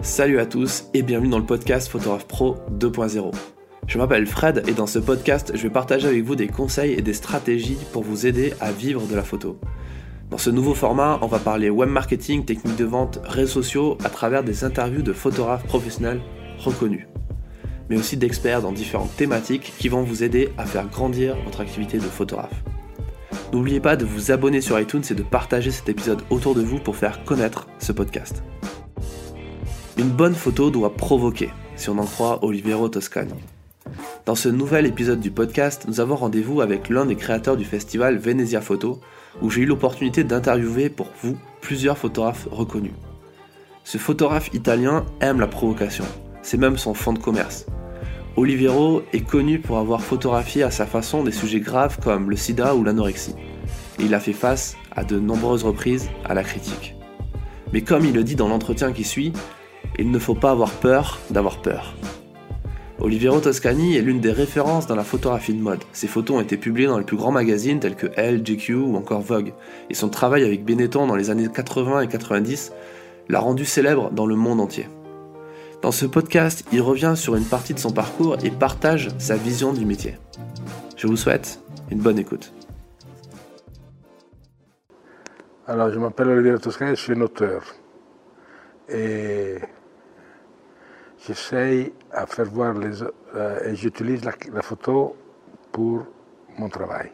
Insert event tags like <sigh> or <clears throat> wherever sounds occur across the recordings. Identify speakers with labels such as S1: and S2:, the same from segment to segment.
S1: Salut à tous et bienvenue dans le podcast Photographe Pro 2.0. Je m'appelle Fred et dans ce podcast, je vais partager avec vous des conseils et des stratégies pour vous aider à vivre de la photo. Dans ce nouveau format, on va parler web marketing, techniques de vente, réseaux sociaux à travers des interviews de photographes professionnels reconnus, mais aussi d'experts dans différentes thématiques qui vont vous aider à faire grandir votre activité de photographe. N'oubliez pas de vous abonner sur iTunes et de partager cet épisode autour de vous pour faire connaître ce podcast. Une bonne photo doit provoquer, si on en croit Oliviero Toscani. Dans ce nouvel épisode du podcast, nous avons rendez-vous avec l'un des créateurs du festival Venezia Photo, où j'ai eu l'opportunité d'interviewer pour vous plusieurs photographes reconnus. Ce photographe italien aime la provocation, c'est même son fond de commerce. Oliviero est connu pour avoir photographié à sa façon des sujets graves comme le sida ou l'anorexie. Il a fait face à de nombreuses reprises à la critique. Mais comme il le dit dans l'entretien qui suit, il ne faut pas avoir peur d'avoir peur. Oliviero Toscani est l'une des références dans la photographie de mode. Ses photos ont été publiées dans les plus grands magazines tels que Elle, GQ ou encore Vogue, et son travail avec Benetton dans les années 80 et 90 l'a rendu célèbre dans le monde entier. Dans ce podcast, il revient sur une partie de son parcours et partage sa vision du métier. Je vous souhaite une bonne écoute.
S2: Alors, je m'appelle Oliviero Toscani, je suis un auteur. Et j'essaye à faire voir les euh, et j'utilise la, la, photo pour mon travail.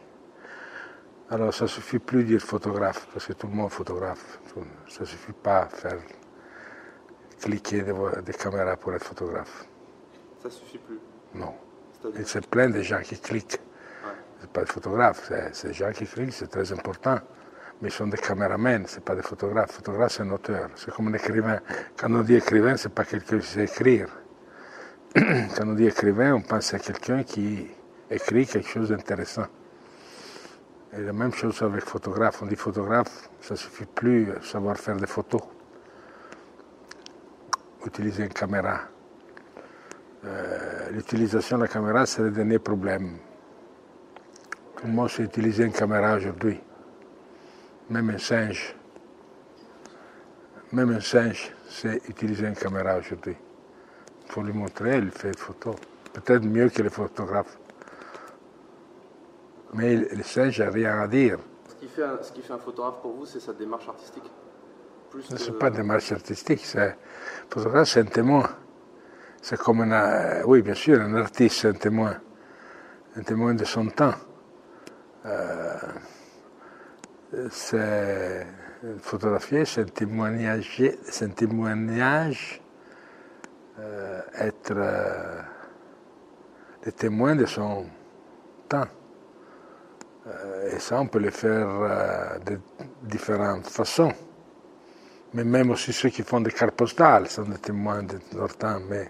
S2: Alors ça suffit plus de dire photographe, parce que tout le monde est photographe. Ça ne suffit pas à faire cliquer des, des, caméras pour être photographe.
S1: Ça suffit plus?
S2: Non. Il c'est plein de gens qui cliquent. Ouais. C'est pas des photographes, c'est des gens qui cliquent, c'est très important mais ils sont des caméramens, ce pas des photographes. Photographe, c'est un auteur. C'est comme un écrivain. Quand on dit écrivain, c'est pas quelqu'un qui sait écrire. Quand on dit écrivain, on pense à quelqu'un qui écrit quelque chose d'intéressant. Et la même chose avec photographe. On dit photographe, ça suffit plus de savoir faire des photos. Utiliser une caméra. Euh, L'utilisation de la caméra, c'est le dernier problème. Tout le monde sait utiliser une caméra aujourd'hui? Même un singe, même un singe sait utiliser une caméra aujourd'hui. Il faut lui montrer, il fait des photos. Peut-être mieux que les photographes. Mais le singe n'a rien à dire.
S1: Ce qui, fait un, ce qui fait un photographe pour vous, c'est sa démarche artistique
S2: Ce n'est pas une démarche artistique. C'est, photographe, c'est un témoin. C'est comme un. Oui, bien sûr, un artiste, c'est un témoin. Un témoin de son temps. Euh, c'est photographier, c'est un témoignage, témoignage euh, être euh, le témoin de son temps. Euh, et ça, on peut le faire euh, de différentes façons. Mais même aussi ceux qui font des cartes postales sont des témoins de leur temps. Mais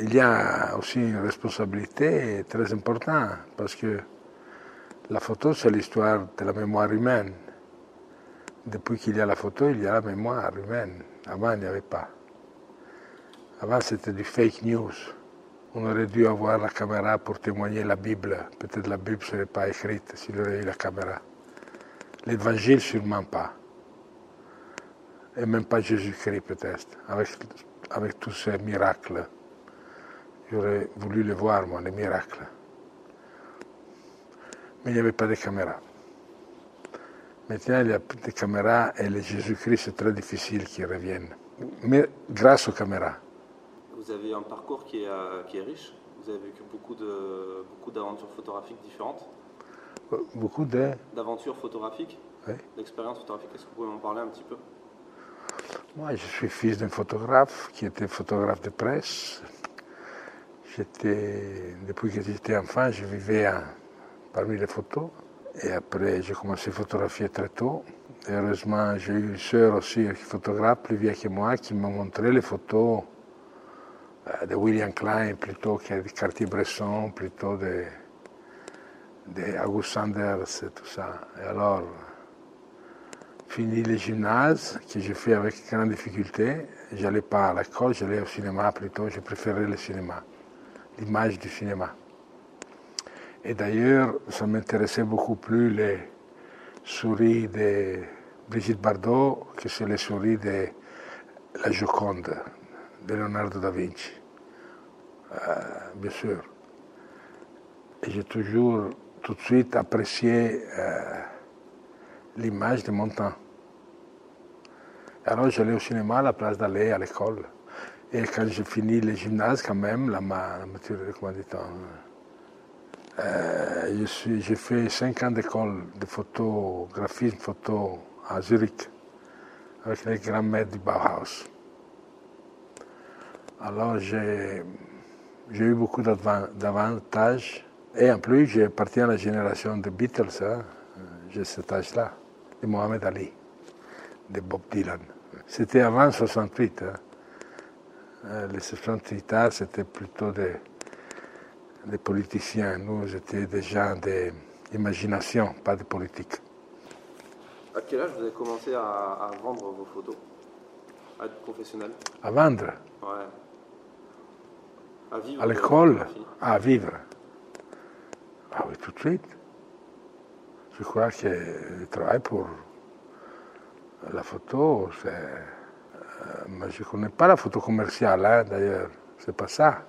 S2: il y a aussi une responsabilité très importante parce que la photo, c'est l'histoire de la mémoire humaine. Depuis qu'il y a la photo, il y a la mémoire humaine. Avant, il n'y avait pas. Avant, c'était du fake news. On aurait dû avoir la caméra pour témoigner la Bible. Peut-être la Bible ne serait pas écrite s'il aurait eu la caméra. L'évangile, sûrement pas. Et même pas Jésus-Christ, peut-être, avec tous ces miracles. J'aurais voulu les voir, moi, les miracles mais il n'y avait pas de caméra. Maintenant, il y a des caméras et le Jésus-Christ, c'est très difficile qu'ils reviennent. Mais grâce aux caméras.
S1: Vous avez un parcours qui est, euh, qui est riche. Vous avez vécu beaucoup, de, beaucoup d'aventures photographiques différentes.
S2: Beaucoup de...
S1: D'aventures photographiques
S2: Oui.
S1: D'expériences photographiques. Est-ce que vous pouvez m'en parler un petit peu?
S2: Moi, je suis fils d'un photographe qui était photographe de presse. J'étais, depuis que j'étais enfant, je vivais à parmi les photos. Et après, j'ai commencé à photographier très tôt. Et heureusement, j'ai eu une sœur aussi, qui photographe, plus vieille que moi, qui m'a montré les photos euh, de William Klein plutôt que de Cartier-Bresson, plutôt de, de August Sanders et tout ça. Et alors, fini le gymnase, que j'ai fait avec grande difficulté, j'allais pas à l'école, j'allais au cinéma plutôt, je préférais le cinéma, l'image du cinéma. Et d'ailleurs, ça m'intéressait beaucoup plus les souris de Brigitte Bardot, que c'est le souris de la Joconde de Leonardo da Vinci, euh, bien sûr. Et j'ai toujours tout de suite apprécié euh, l'image de mon temps. Alors j'allais au cinéma à la place d'aller à l'école. Et quand j'ai fini le gymnase, quand même, la, maturité, comment dit-on euh, J'ai fait cinq ans d'école de photographisme photo à Zurich avec les grands maîtres du Bauhaus. Alors j'ai eu beaucoup d'avantages. Et en plus, j'ai appartenu à la génération des Beatles. Hein. J'ai cet âge-là, de Mohamed Ali, de Bob Dylan. C'était avant 68. Hein. Euh, les 68 ans, c'était plutôt des, des, politiciens. Nous, j'étais des gens d'imagination, pas de politique.
S1: À quel âge vous avez commencé à, vendre vos photos? À être professionnel?
S2: À vendre?
S1: Ouais.
S2: À vivre? À l'école? À vivre. Ah oui, tout de suite. Je crois que le travail pour la photo, c'est. Euh, mais je ne connais pas la photo commerciale, hein, d'ailleurs. C'est pas ça.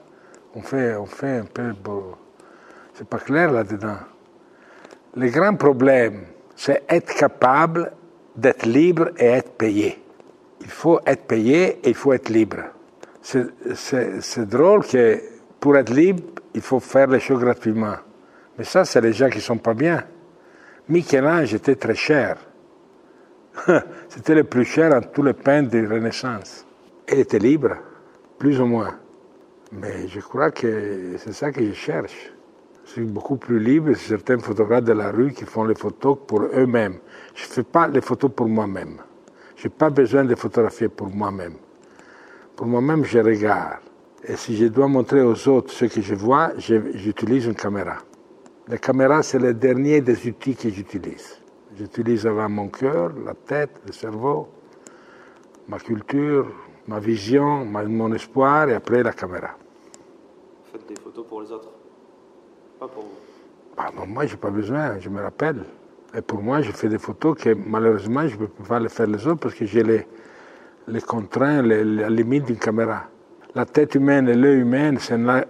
S2: On fait, on fait un peu. C'est pas clair là-dedans. Le grand problème, c'est être capable d'être libre et être payé. Il faut être payé et il faut être libre. C'est drôle que pour être libre, il faut faire les choses gratuitement. Mais ça, c'est les gens qui sont pas bien. Michel-Ange était très cher. <laughs> C'était le plus cher en tous les peintres de Renaissance. Il était libre, plus ou moins. Mais je crois que c'est ça que je cherche. Je suis beaucoup plus libre que certains photographes de la rue qui font les photos pour eux-mêmes. Je ne fais pas les photos pour moi-même. Je n'ai pas besoin de photographier pour moi-même. Pour moi-même, je regarde. Et si je dois montrer aux autres ce que je vois, j'utilise une caméra. La caméra, c'est le dernier des outils que j'utilise. J'utilise avant mon cœur, la tête, le cerveau, ma culture, ma vision, mon espoir et après la caméra.
S1: Pour les autres? Pas pour vous
S2: bah, Moi, je n'ai pas besoin, je me rappelle. Et pour moi, je fais des photos que malheureusement, je ne peux pas les faire les autres parce que j'ai les, les contraintes, les, les limites d'une caméra. La tête humaine et l'œil humain, c'est un,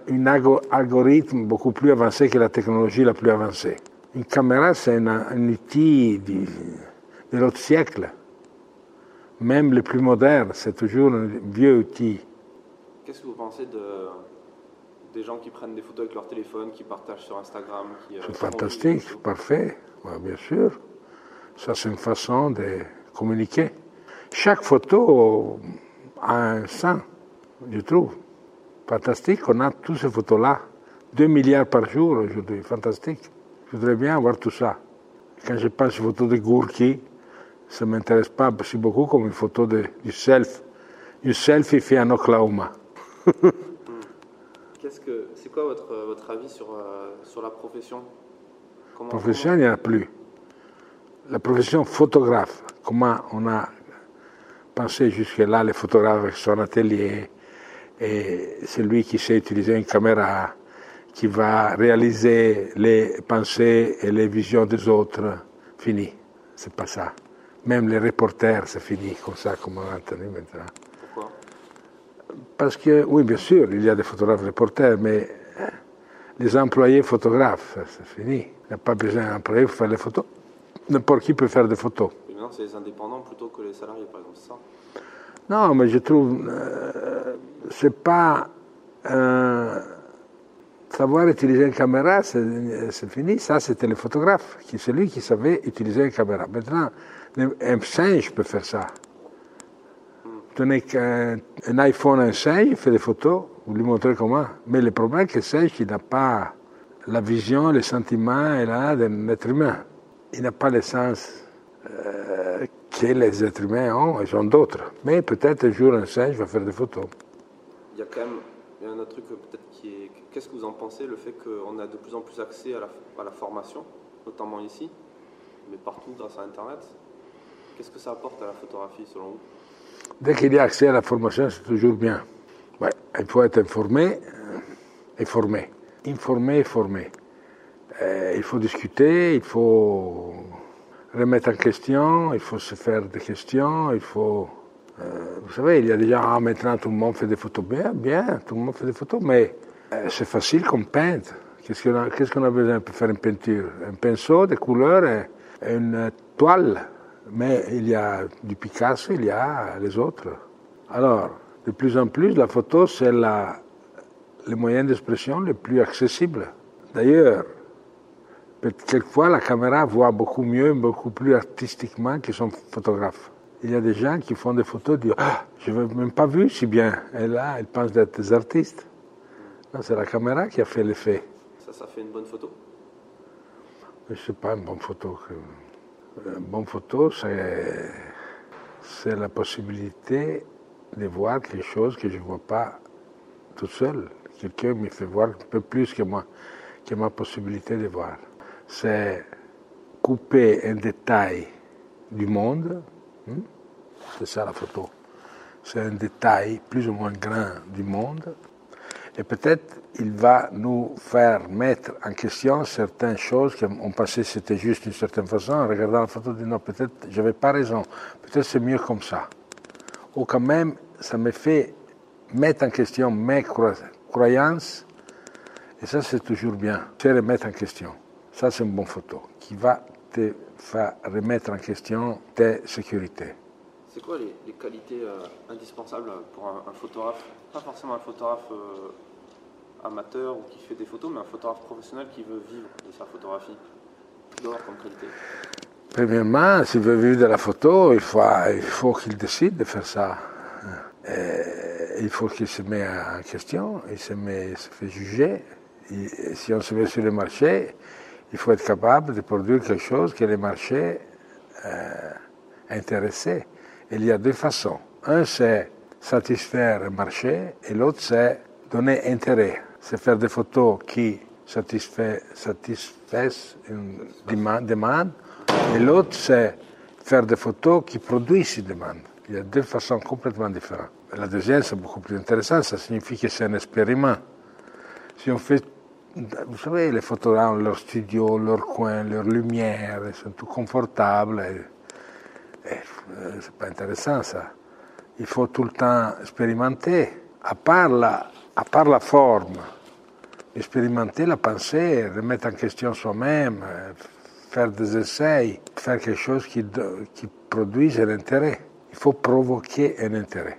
S2: algorithme beaucoup plus avancé que la technologie la plus avancée. Une caméra, c'est un, outil de l'autre siècle. Même le plus moderne, c'est toujours un vieux outil.
S1: Qu'est-ce que vous pensez de, des gens qui prennent des photos avec leur téléphone, qui partagent sur Instagram
S2: euh, C'est fantastique, c'est parfait, bien sûr. Ça, c'est une façon de communiquer. Chaque photo a un sens, je trouve. Fantastique, on a toutes ces photos-là. Deux milliards par jour aujourd'hui, fantastique. Je voudrais bien avoir tout ça. Quand je pense aux photos de Gourki, ça ne m'intéresse pas aussi beaucoup comme une photo de, du self. Du selfie fait en Oklahoma. <laughs>
S1: Qu'est-ce que, c'est quoi votre, votre avis sur, euh, sur la profession?
S2: Comment, Profession, il n'y en a plus. La profession photographe, comment on a pensé jusque-là, les photographes avec son atelier, et celui qui sait utiliser une caméra, qui va réaliser les pensées et les visions des autres, fini. C'est pas ça. Même les reporters, c'est fini comme ça, comme on maintenant. Parce que, oui, bien sûr, il y a des photographes reporters, mais hein, les employés photographes, c'est fini. Il n'y a pas besoin d'employés pour faire les photos. N'importe qui peut faire des photos.
S1: Mais maintenant, c'est les indépendants plutôt que les salariés, par exemple, ça?
S2: Non, mais je trouve, euh, c'est pas savoir utiliser une caméra, c'est fini. Ça, c'était le photographe, qui c'est lui qui savait utiliser une caméra. Maintenant, un singe peut faire ça. Donnez un, un iPhone à un singe, il fait des photos, vous lui montrez comment. Mais le problème, c'est que le singe, il n'a pas la vision, les sentiments d'un être humain. Il n'a pas l'essence euh, que les êtres humains ont, ils ont d'autres. Mais peut-être un jour, un singe va faire des photos.
S1: Il y a quand même un autre truc peut-être qui est Qu'est-ce que vous en pensez, le fait qu'on a de plus en plus accès à la, formation, notamment ici, mais partout grâce à Internet? Qu'est-ce que ça apporte à la photographie selon vous?
S2: Dès qu'il y a accès à la formation, c'est toujours bien. il faut être informé euh, et formé. Informé et formé. Euh, il faut discuter, il faut remettre en question, il faut se faire des questions, il faut... Euh, vous savez, il y a gens, ah, maintenant tout le monde fait des photos. Bien, bien, tout le monde fait des photos, mais euh, c'est facile comme peindre. Qu'est-ce qu'on a, besoin pour faire une peinture? Un pinceau, des couleurs une toile. Mais il y a du Picasso, il y a les autres. Alors, de plus en plus, la photo, c'est le moyen d'expression le plus accessible. D'ailleurs, quelquefois, la caméra voit beaucoup mieux, beaucoup plus artistiquement que son photographe. Il y a des gens qui font des photos, disent Ah, je n'ai même pas vu si bien. Et là, ils pensent d'être des artistes. C'est la caméra qui a fait l'effet.
S1: Ça, ça fait une bonne photo?
S2: Je ne sais pas, une bonne photo. Une bonne photo, c'est, la possibilité de voir quelque chose que je ne vois pas tout seul. Quelqu'un me fait voir un peu plus que moi, que ma possibilité de voir. C'est couper un détail du monde, hein? c'est ça la photo. C'est un détail plus ou moins grand du monde. Et peut-être il va nous faire mettre en question certaines choses qu'on pensait c'était juste d'une certaine façon. En regardant la photo, on dit non, peut-être je n'avais pas raison, peut-être c'est mieux comme ça. Ou quand même, ça me fait mettre en question mes croyances, et ça c'est toujours bien, c'est remettre en question. Ça c'est une bonne photo qui va te faire remettre en question tes sécurités.
S1: C'est quoi les, qualités euh, indispensables pour un, photographe? Pas forcément un photographe euh, amateur ou qui fait des photos, mais un photographe professionnel qui veut vivre de sa photographie. D'or comme qualité
S2: Premièrement, s'il veut vivre de la photo, il faut, il qu'il décide de faire ça. Il faut qu'il se mette en question, il se, met, se fait juger. Si on se met sur le marché, il faut être capable de produire quelque chose que le marché euh, intéressé. Il y a deux façons. Un, c'est satisfaire le marché et l'autre, c'est donner intérêt. C'est faire des photos qui satisfait, satisfassent une demande. Et l'autre, c'est faire des photos qui produisent une demande. Il y a deux façons complètement différentes. La deuxième, c'est beaucoup plus intéressant. Ça signifie que c'est un expériment. Si on fait vous savez, les photographes leur studio, leur coin, leur lumière, ils sont tout confortables. Et, et, c'est pas intéressant ça. Il faut tout le temps expérimenter. À part la, à part forme, expérimenter la pensée, remettre en question soi-même, faire des essais, faire quelque chose qui, qui produise un intérêt. Il faut provoquer un intérêt.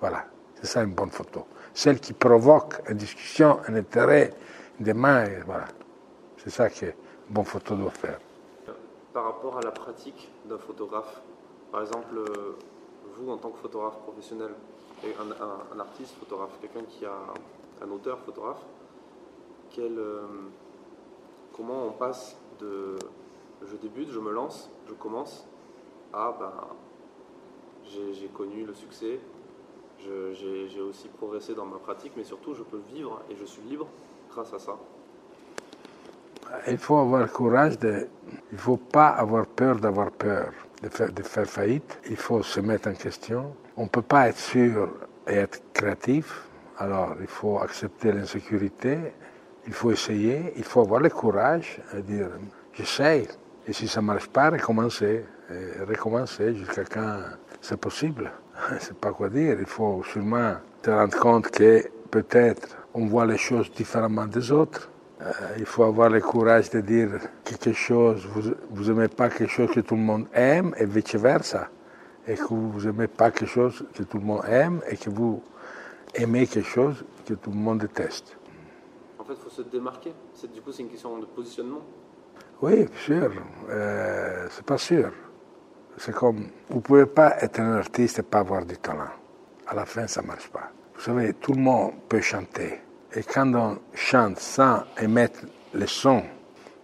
S2: Voilà, c'est ça une bonne photo. Celle qui provoque une discussion, un intérêt, demain, voilà. C'est ça qu'une bonne photo doit faire.
S1: Par rapport à la pratique d'un photographe, par exemple, vous en tant que photographe professionnel, un, un, artiste photographe, quelqu'un qui a un auteur photographe, euh, comment on passe de je débute, je me lance, je commence, à ben, j'ai connu le succès, j'ai aussi progressé dans ma pratique, mais surtout je peux vivre et je suis libre grâce à ça
S2: Il faut avoir courage de... Il ne faut pas avoir peur d'avoir peur, de faire, de faire faillite. Il faut se mettre en question. On ne peut pas être sûr et être créatif. Alors il faut accepter l'insécurité, il faut essayer, il faut avoir le courage de dire j'essaye. Et si ça ne marche pas, recommencer. Et recommencer jusqu'à quand c'est possible? Je ne sais pas quoi dire. Il faut sûrement se rendre compte que peut-être on voit les choses différemment des autres. Euh, il faut avoir le courage de dire quelque chose, vous n'aimez pas quelque chose que tout le monde aime et vice-versa. Et que vous n'aimez pas quelque chose que tout le monde aime et que vous aimez quelque chose que tout le monde déteste.
S1: En fait, il faut se démarquer. Du coup, c'est une question de positionnement.
S2: Oui, sûr. Euh, c'est pas sûr. C'est comme, vous pouvez pas être un artiste et pas avoir du talent. À la fin, ça marche pas. Vous savez, tout le monde peut chanter. Et quand on chante sans émettre le son,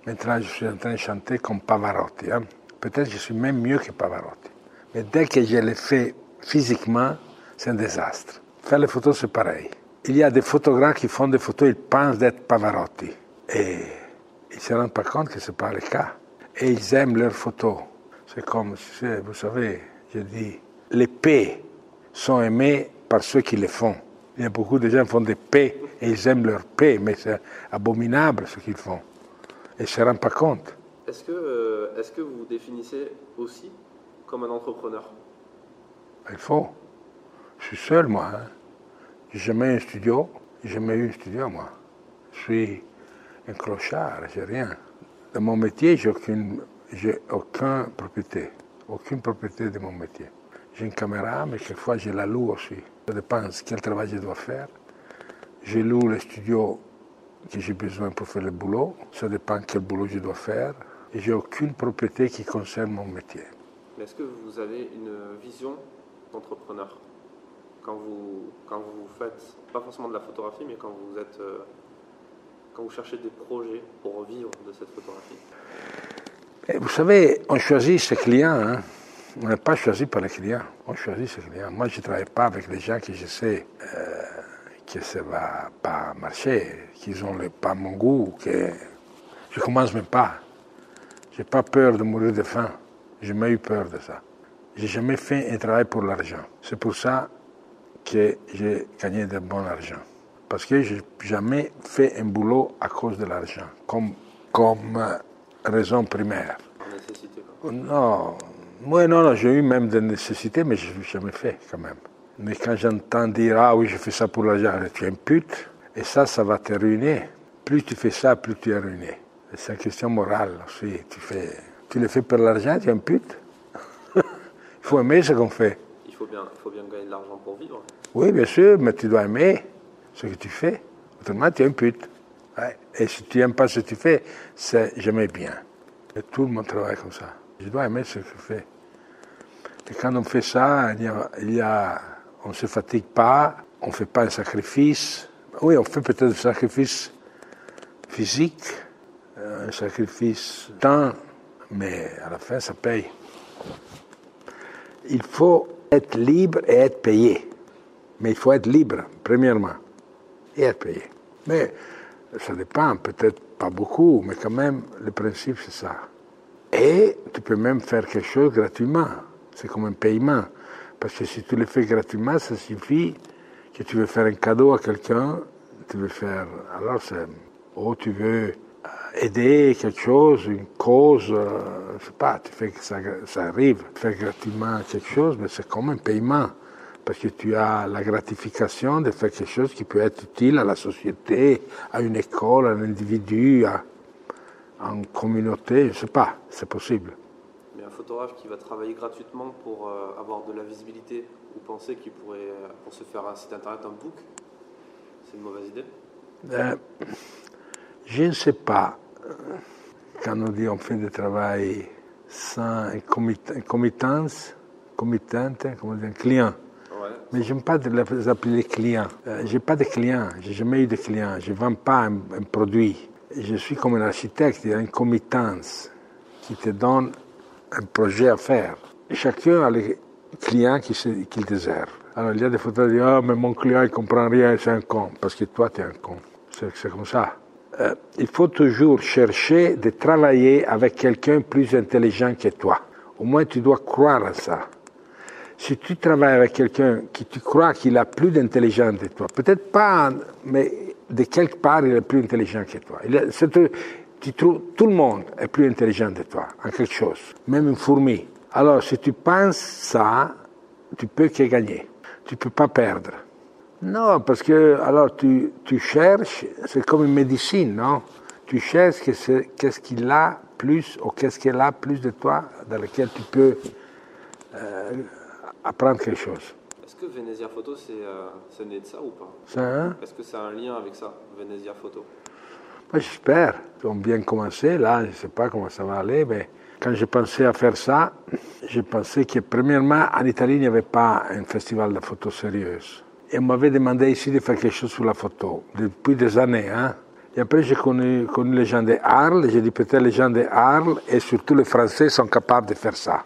S2: maintenant je suis en train de chanter comme Pavarotti. Hein. Peut-être que je suis même mieux que Pavarotti. Mais dès que je le fais physiquement, c'est un désastre. Faire les photos, c'est pareil. Il y a des photographes qui font des photos, ils pensent d'être Pavarotti. Et ils ne se rendent pas compte que ce n'est pas le cas. Et ils aiment leurs photos. C'est comme, vous savez, je dis, les paix sont aimés par ceux qui les font. Il y a beaucoup de gens qui font des paix et ils aiment leur paix, mais c'est abominable ce qu'ils font. Et ils ne se rendent pas compte.
S1: Est-ce que euh, est-ce que vous vous définissez aussi comme un entrepreneur?
S2: Il faut. Je suis seul, moi. Hein. J'ai jamais eu un studio. J'ai jamais eu un studio, moi. Je suis un clochard, j'ai rien. Dans mon métier, j'ai aucune, j'ai aucune propriété. Aucune propriété de mon métier. J'ai une caméra, mais quelquefois je la loue aussi. Ça dépend de quel travail je dois faire. Je loue le studio que j'ai besoin pour faire le boulot. Ça dépend quel boulot je dois faire. Et j'ai aucune propriété qui concerne mon métier.
S1: Est-ce que vous avez une vision d'entrepreneur quand vous, quand vous faites, pas forcément de la photographie, mais quand vous êtes, euh, quand vous cherchez des projets pour vivre de cette photographie?
S2: Et Vous savez, on choisit ses clients. Hein. On n'est pas choisi par les clients, on choisit ses clients. Moi, je ne travaille pas avec des gens que je sais euh, que ça ne va pas marcher, qu'ils n'ont pas mon goût, que je commence même pas. Je n'ai pas peur de mourir de faim. J'ai jamais eu peur de ça. J'ai jamais fait un travail pour l'argent. C'est pour ça que j'ai gagné de bon argent. Parce que je n'ai jamais fait un boulot à cause de l'argent, comme, comme euh, raison primaire.
S1: Nécessité.
S2: Non, moi non, non j'ai eu même des nécessités, mais je n'ai jamais fait quand même. Mais quand j'entends dire, ah oui, je fais ça pour l'argent, tu es un pute, et ça, ça va te ruiner. Plus tu fais ça, plus tu es ruiné. C'est une question morale aussi. Tu, fais, tu le fais pour l'argent, tu es un pute. <laughs> Il faut aimer ce qu'on fait.
S1: Il faut bien, faut bien gagner de l'argent pour vivre.
S2: Oui, bien sûr, mais tu dois aimer ce que tu fais. Autrement, tu es un pute. Ouais. Et si tu n'aimes pas ce que tu fais, c'est jamais bien. Et tout le monde travaille comme ça. Je dois aimer ce que je fais. Et quand on fait ça, il y a, il y a, on ne se fatigue pas, on ne fait pas un sacrifice. Oui, on fait peut-être un sacrifice physique, un sacrifice temps, mais à la fin, ça paye. Il faut être libre et être payé. Mais il faut être libre, premièrement, et être payé. Mais ça dépend, peut-être pas beaucoup, mais quand même, le principe, c'est ça. Et tu peux même faire quelque chose gratuitement. C'est comme un paiement. Parce que si tu le fais gratuitement, ça suffit que tu veux faire un cadeau à quelqu'un, tu veux faire. Alors, c'est. Oh, tu veux aider quelque chose, une cause, euh, je sais pas, tu fais que ça, arrive. Faire gratuitement quelque chose, mais c'est comme un paiement. Parce que tu as la gratification de faire quelque chose qui peut être utile à la société, à une école, à un individu, à, une communauté, je sais pas, c'est possible.
S1: Photographe qui va travailler gratuitement pour euh, avoir de la visibilité ou penser qu'il pourrait, euh, pour se faire un site internet, un book, c'est une mauvaise idée
S2: Euh, je ne sais pas. Quand on dit on fait du travail sans committance, committante, comment dire, client.
S1: Ouais.
S2: Mais j'aime pas de les appeler clients. Euh, j'ai pas de clients, j'ai jamais eu de clients. Je vends pas un, un produit. Je suis comme un architecte, il y a une committance qui te donne un projet à faire. Chacun a les clients qu'il désire. Alors il y a des photos qui disent Ah, mais mon client il comprend rien, c'est un con. Parce que toi, tu es un con. C'est comme ça. Euh, il faut toujours chercher de travailler avec quelqu'un plus intelligent que toi. Au moins, tu dois croire à ça. Si tu travailles avec quelqu'un qui tu crois qu'il a plus d'intelligence que toi, peut-être pas, mais de quelque part, il est plus intelligent que toi. Tu trouves, tout le monde est plus intelligent que toi en quelque chose, même une fourmi. Alors, si tu penses ça, tu peux que gagner. Tu peux pas perdre. Non, parce que alors tu, tu cherches, c'est comme une médecine, non? Tu cherches qu'est-ce qu'il a plus ou qu'est-ce qu'elle a plus de toi dans lequel tu peux euh, apprendre quelque chose.
S1: Est-ce que Venezia Photo, c'est euh, né de ça ou pas?
S2: Hein?
S1: Est-ce que ça a un lien avec ça, Venezia Photo?
S2: J'espère. Ils ont bien commencé. Là, je ne sais pas comment ça va aller, mais quand j'ai pensé à faire ça, j'ai pensé que, premièrement, en Italie, il n'y avait pas un festival de photo sérieuse. Et on m'avait demandé ici de faire quelque chose sur la photo, depuis des années. Hein. Et après, j'ai connu, les gens de Arles. J'ai dit peut-être les gens de Arles et surtout les Français sont capables de faire ça.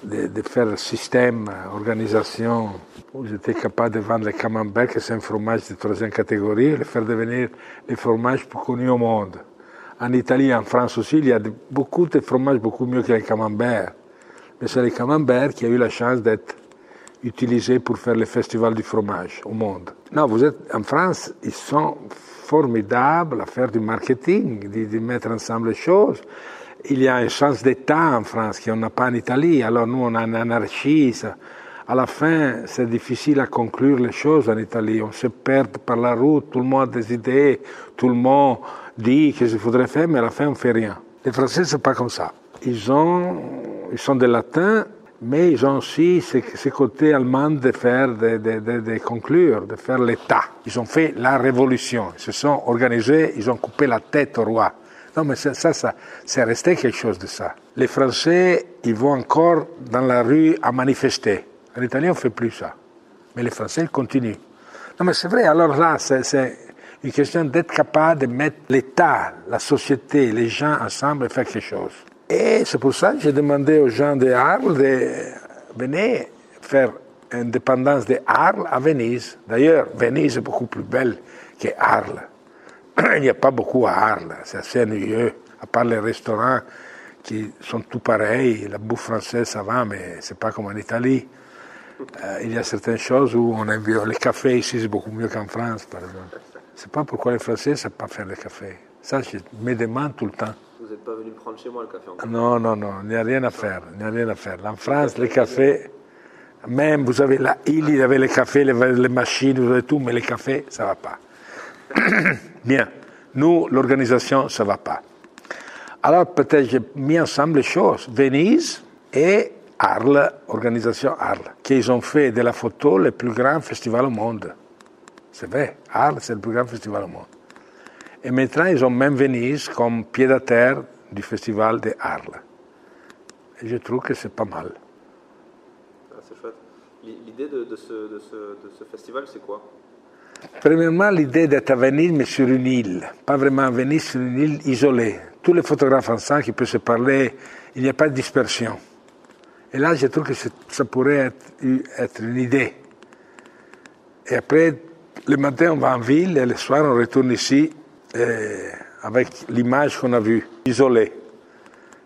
S2: De, de faire système, organisation, où j'étais capable de vendre le camembert, que c'est un fromage de troisième catégorie, et le faire devenir le fromage plus connu au monde. En Italie, en France aussi, il y a beaucoup de fromages beaucoup mieux que le camembert. Mais c'est le camembert qui a eu la chance d'être utilisé pour faire le festival du fromage au monde. Non, vous êtes en France, ils sont formidables à faire du marketing, de mettre ensemble les choses. Il y a un sens d'État en France qu'on n'a pas en Italie. Alors nous, on a une anarchie. À la fin, c'est difficile à conclure les choses en Italie. On se perd par la route, tout le monde a des idées, tout le monde dit que je voudrais faire, mais à la fin, on ne fait rien. Les Français, c'est pas comme ça. Ils, ont, ils sont des latins, mais ils ont aussi ce, côté allemand de faire, de conclure, de faire l'État. Ils ont fait la révolution, ils se sont organisés, ils ont coupé la tête au roi. Non, mais ça, ça, ça c'est resté quelque chose de ça. Les Français, ils vont encore dans la rue à manifester. En Italie, on ne fait plus ça. Mais les Français, ils continuent. Non, mais c'est vrai, alors là, c'est une question d'être capable de mettre l'État, la société, les gens ensemble et faire quelque chose. Et c'est pour ça que j'ai demandé aux gens de Arles de venir faire indépendance de Arles à Venise. D'ailleurs, Venise est beaucoup plus belle que Arles. <clears throat> Il n'y a pas beaucoup à Arles, c'est assez ennuyeux, à part les restaurants qui sont tout pareils. La bouffe française, ça va, mais c'est pas comme en Italie. Euh, il y a certaines choses où on aime bien. Le café ici, c'est beaucoup mieux qu'en France, par exemple. C'est pas pourquoi les Français ne savent pas faire le café. Ça, je me demande tout le temps.
S1: Vous n'êtes pas venu prendre chez moi le café encore.
S2: Non, non, non, il n'y a rien à faire. Il n'y a rien à faire. En France, le café, même vous avez la île, y avait le café, les, les machines, vous avez tout, mais le café, ça ne va pas. <coughs> Bien. Nous, l'organisation, ça ne va pas. Alors, peut-être j'ai mis ensemble les choses. Venise et Arles, organisation Arles, qui ont fait de la photo le plus grand festival au monde. C'est vrai, Arles, c'est le plus grand festival au monde. Et maintenant, ils ont même Venise comme pied à terre du festival de Arles. Et je trouve que c'est pas mal.
S1: Ah, c'est chouette. L'idée de, ce, festival, c'est quoi?
S2: Premièrement, l'idée d'être à Venise, mais sur une île. Pas vraiment à Venise, sur une île isolée. Tous les photographes ensemble qui peuvent se parler, il n'y a pas de dispersion. Et là, je trouve que ça pourrait être, une idée. Et après, le matin, on va en ville et le soir, on retourne ici avec l'image qu'on a vue, isolée.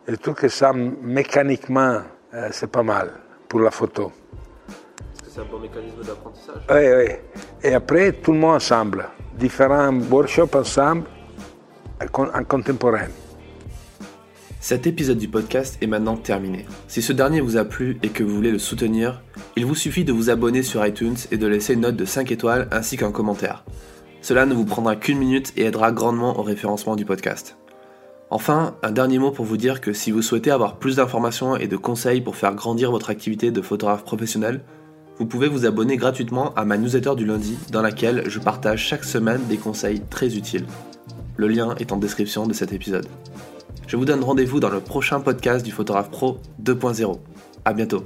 S2: Et je trouve que ça, mécaniquement, euh, c'est pas mal pour la photo.
S1: C'est un bon mécanisme d'apprentissage
S2: Oui, oui. Et après, tout le monde ensemble. Différents workshops ensemble, en contemporain.
S1: Cet épisode du podcast est maintenant terminé. Si ce dernier vous a plu et que vous voulez le soutenir, il vous suffit de vous abonner sur iTunes et de laisser une note de 5 étoiles ainsi qu'un commentaire. Cela ne vous prendra qu'une minute et aidera grandement au référencement du podcast. Enfin, un dernier mot pour vous dire que si vous souhaitez avoir plus d'informations et de conseils pour faire grandir votre activité de photographe professionnel, vous pouvez vous abonner gratuitement à ma newsletter du lundi dans laquelle je partage chaque semaine des conseils très utiles. Le lien est en description de cet épisode. Je vous donne rendez-vous dans le prochain podcast du Photographe Pro 2.0. À bientôt.